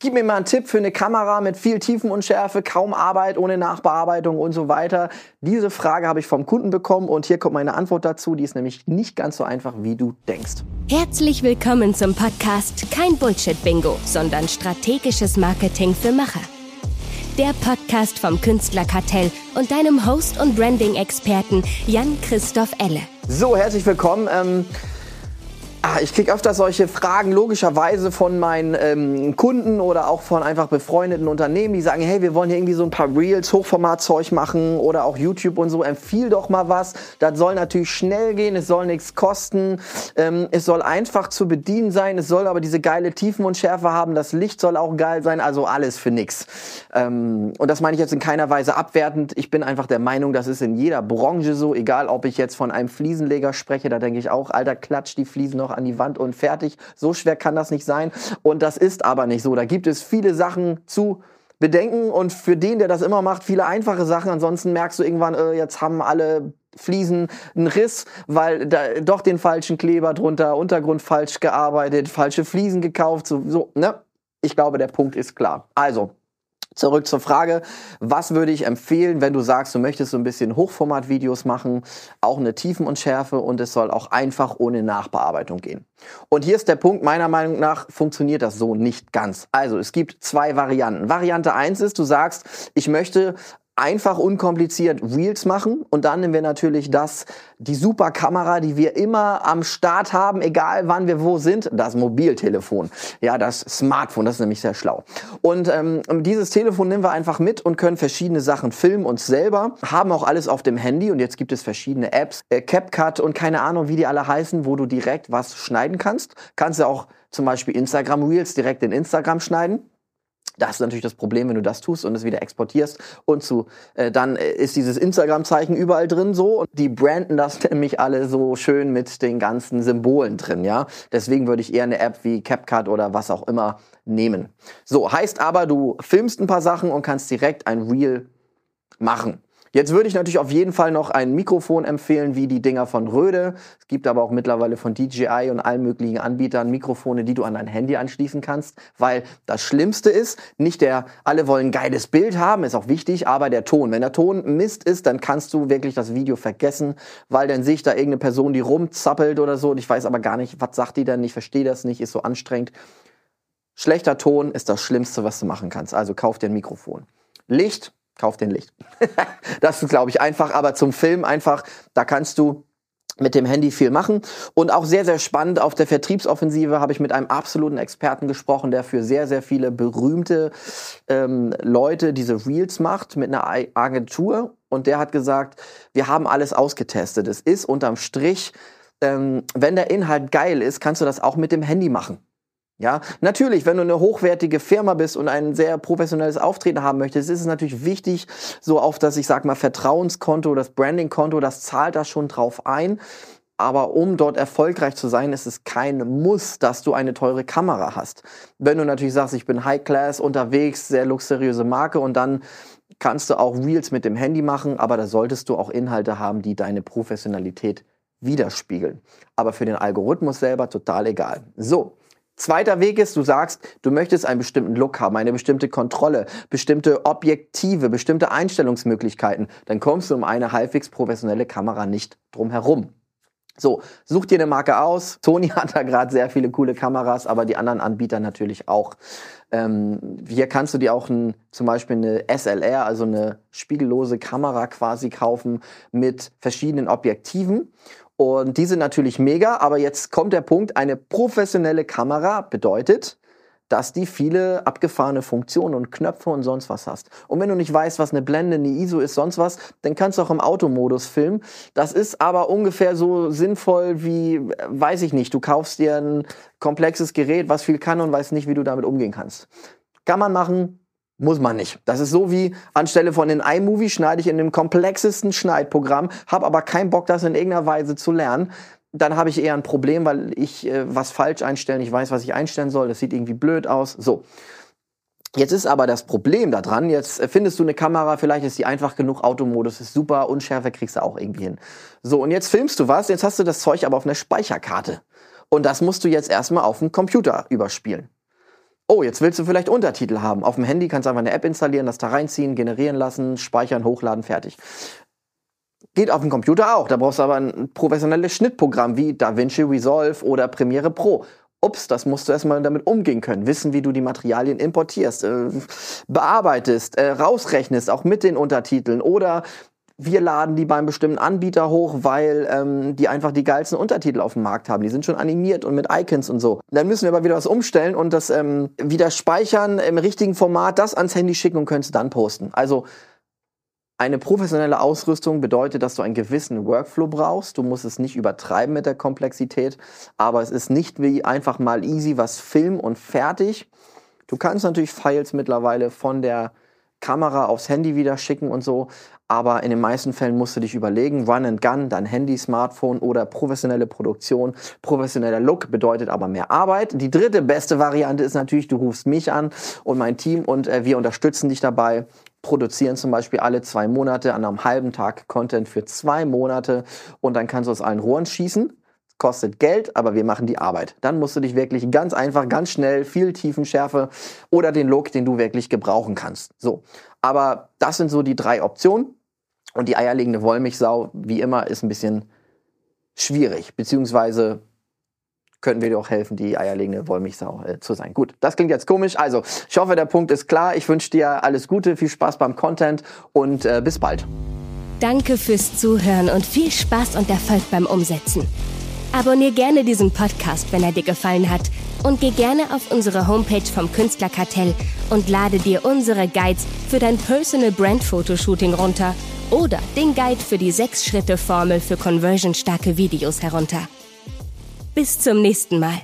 Gib mir mal einen Tipp für eine Kamera mit viel Tiefenunschärfe, kaum Arbeit, ohne Nachbearbeitung und so weiter. Diese Frage habe ich vom Kunden bekommen und hier kommt meine Antwort dazu. Die ist nämlich nicht ganz so einfach, wie du denkst. Herzlich willkommen zum Podcast Kein Bullshit-Bingo, sondern strategisches Marketing für Macher. Der Podcast vom Künstlerkartell und deinem Host und Branding-Experten Jan-Christoph Elle. So, herzlich willkommen. Ähm Ah, ich kriege öfter solche Fragen logischerweise von meinen ähm, Kunden oder auch von einfach befreundeten Unternehmen, die sagen, hey, wir wollen hier irgendwie so ein paar Reels, Hochformatzeug machen oder auch YouTube und so. Empfiehl doch mal was. Das soll natürlich schnell gehen, es soll nichts kosten, ähm, es soll einfach zu bedienen sein, es soll aber diese geile Tiefen und Schärfe haben, das Licht soll auch geil sein, also alles für nix. Ähm, und das meine ich jetzt in keiner Weise abwertend. Ich bin einfach der Meinung, das ist in jeder Branche so, egal ob ich jetzt von einem Fliesenleger spreche, da denke ich auch, alter, klatsch die Fliesen noch an die Wand und fertig. So schwer kann das nicht sein. Und das ist aber nicht so. Da gibt es viele Sachen zu bedenken und für den, der das immer macht, viele einfache Sachen. Ansonsten merkst du irgendwann, äh, jetzt haben alle Fliesen einen Riss, weil da doch den falschen Kleber drunter, Untergrund falsch gearbeitet, falsche Fliesen gekauft, so, so ne? Ich glaube, der Punkt ist klar. Also, Zurück zur Frage, was würde ich empfehlen, wenn du sagst, du möchtest so ein bisschen Hochformat-Videos machen, auch eine Tiefen und Schärfe und es soll auch einfach ohne Nachbearbeitung gehen. Und hier ist der Punkt, meiner Meinung nach funktioniert das so nicht ganz. Also es gibt zwei Varianten. Variante eins ist, du sagst, ich möchte einfach unkompliziert Reels machen und dann nehmen wir natürlich das, die super Kamera, die wir immer am Start haben, egal wann wir wo sind, das Mobiltelefon. Ja, das Smartphone, das ist nämlich sehr schlau. Und ähm, dieses Telefon nehmen wir einfach mit und können verschiedene Sachen filmen uns selber, haben auch alles auf dem Handy und jetzt gibt es verschiedene Apps, äh, CapCut und keine Ahnung, wie die alle heißen, wo du direkt was schneiden kannst. Kannst du auch zum Beispiel Instagram Reels direkt in Instagram schneiden. Das ist natürlich das Problem, wenn du das tust und es wieder exportierst und zu, äh, dann äh, ist dieses Instagram-Zeichen überall drin so und die branden das nämlich alle so schön mit den ganzen Symbolen drin, ja. Deswegen würde ich eher eine App wie CapCut oder was auch immer nehmen. So, heißt aber, du filmst ein paar Sachen und kannst direkt ein Reel machen. Jetzt würde ich natürlich auf jeden Fall noch ein Mikrofon empfehlen, wie die Dinger von Röde. Es gibt aber auch mittlerweile von DJI und allen möglichen Anbietern Mikrofone, die du an dein Handy anschließen kannst, weil das Schlimmste ist, nicht der, alle wollen geiles Bild haben, ist auch wichtig, aber der Ton. Wenn der Ton Mist ist, dann kannst du wirklich das Video vergessen, weil dann sehe ich da irgendeine Person, die rumzappelt oder so und ich weiß aber gar nicht, was sagt die denn, ich verstehe das nicht, ist so anstrengend. Schlechter Ton ist das Schlimmste, was du machen kannst. Also kauf dir ein Mikrofon. Licht, kauf den Licht. das ist, glaube ich, einfach, aber zum Film einfach, da kannst du mit dem Handy viel machen. Und auch sehr, sehr spannend, auf der Vertriebsoffensive habe ich mit einem absoluten Experten gesprochen, der für sehr, sehr viele berühmte ähm, Leute diese Reels macht mit einer Agentur. Und der hat gesagt, wir haben alles ausgetestet. Es ist unterm Strich, ähm, wenn der Inhalt geil ist, kannst du das auch mit dem Handy machen. Ja, natürlich, wenn du eine hochwertige Firma bist und ein sehr professionelles Auftreten haben möchtest, ist es natürlich wichtig, so auf das, ich sag mal, Vertrauenskonto, das Brandingkonto, das zahlt da schon drauf ein. Aber um dort erfolgreich zu sein, ist es kein Muss, dass du eine teure Kamera hast. Wenn du natürlich sagst, ich bin High Class unterwegs, sehr luxuriöse Marke und dann kannst du auch Reels mit dem Handy machen, aber da solltest du auch Inhalte haben, die deine Professionalität widerspiegeln. Aber für den Algorithmus selber total egal. So, Zweiter Weg ist, du sagst, du möchtest einen bestimmten Look haben, eine bestimmte Kontrolle, bestimmte Objektive, bestimmte Einstellungsmöglichkeiten. Dann kommst du um eine halbwegs professionelle Kamera nicht drum herum. So, such dir eine Marke aus. Sony hat da gerade sehr viele coole Kameras, aber die anderen Anbieter natürlich auch. Ähm, hier kannst du dir auch ein, zum Beispiel eine SLR, also eine spiegellose Kamera quasi kaufen mit verschiedenen Objektiven. Und die sind natürlich mega, aber jetzt kommt der Punkt, eine professionelle Kamera bedeutet, dass die viele abgefahrene Funktionen und Knöpfe und sonst was hast. Und wenn du nicht weißt, was eine Blende, eine ISO ist, sonst was, dann kannst du auch im Automodus filmen. Das ist aber ungefähr so sinnvoll wie, weiß ich nicht, du kaufst dir ein komplexes Gerät, was viel kann und weißt nicht, wie du damit umgehen kannst. Kann man machen, muss man nicht. Das ist so wie anstelle von den iMovie schneide ich in dem komplexesten Schneidprogramm, habe aber keinen Bock, das in irgendeiner Weise zu lernen. Dann habe ich eher ein Problem, weil ich äh, was falsch einstellen, ich weiß, was ich einstellen soll, das sieht irgendwie blöd aus. So. Jetzt ist aber das Problem daran, jetzt findest du eine Kamera, vielleicht ist die einfach genug, Automodus ist super, Unschärfe kriegst du auch irgendwie hin. So, und jetzt filmst du was, jetzt hast du das Zeug aber auf einer Speicherkarte. Und das musst du jetzt erstmal auf dem Computer überspielen. Oh, jetzt willst du vielleicht Untertitel haben. Auf dem Handy kannst du einfach eine App installieren, das da reinziehen, generieren lassen, speichern, hochladen, fertig. Geht auf dem Computer auch. Da brauchst du aber ein professionelles Schnittprogramm wie DaVinci Resolve oder Premiere Pro. Ups, das musst du erstmal damit umgehen können. Wissen, wie du die Materialien importierst, äh, bearbeitest, äh, rausrechnest, auch mit den Untertiteln oder wir laden die beim bestimmten Anbieter hoch, weil ähm, die einfach die geilsten Untertitel auf dem Markt haben. Die sind schon animiert und mit Icons und so. Dann müssen wir aber wieder was umstellen und das ähm, wieder speichern im richtigen Format, das ans Handy schicken und können es dann posten. Also eine professionelle Ausrüstung bedeutet, dass du einen gewissen Workflow brauchst. Du musst es nicht übertreiben mit der Komplexität, aber es ist nicht wie einfach mal easy was filmen und fertig. Du kannst natürlich Files mittlerweile von der Kamera aufs Handy wieder schicken und so, aber in den meisten Fällen musst du dich überlegen, Run and Gun, dein Handy, Smartphone oder professionelle Produktion. Professioneller Look bedeutet aber mehr Arbeit. Die dritte beste Variante ist natürlich, du rufst mich an und mein Team und äh, wir unterstützen dich dabei produzieren zum Beispiel alle zwei Monate an einem halben Tag Content für zwei Monate und dann kannst du aus allen Rohren schießen. Kostet Geld, aber wir machen die Arbeit. Dann musst du dich wirklich ganz einfach, ganz schnell, viel Tiefenschärfe oder den Look, den du wirklich gebrauchen kannst. So. Aber das sind so die drei Optionen. Und die eierlegende Wollmilchsau, wie immer, ist ein bisschen schwierig, beziehungsweise könnten wir dir auch helfen, die eierlegende Wollmilchsau äh, zu sein. Gut, das klingt jetzt komisch. Also, ich hoffe, der Punkt ist klar. Ich wünsche dir alles Gute, viel Spaß beim Content und äh, bis bald. Danke fürs Zuhören und viel Spaß und Erfolg beim Umsetzen. Abonnier gerne diesen Podcast, wenn er dir gefallen hat und geh gerne auf unsere Homepage vom Künstlerkartell und lade dir unsere Guides für dein Personal Brand Fotoshooting runter oder den Guide für die 6-Schritte-Formel für conversionstarke Videos herunter. Bis zum nächsten Mal.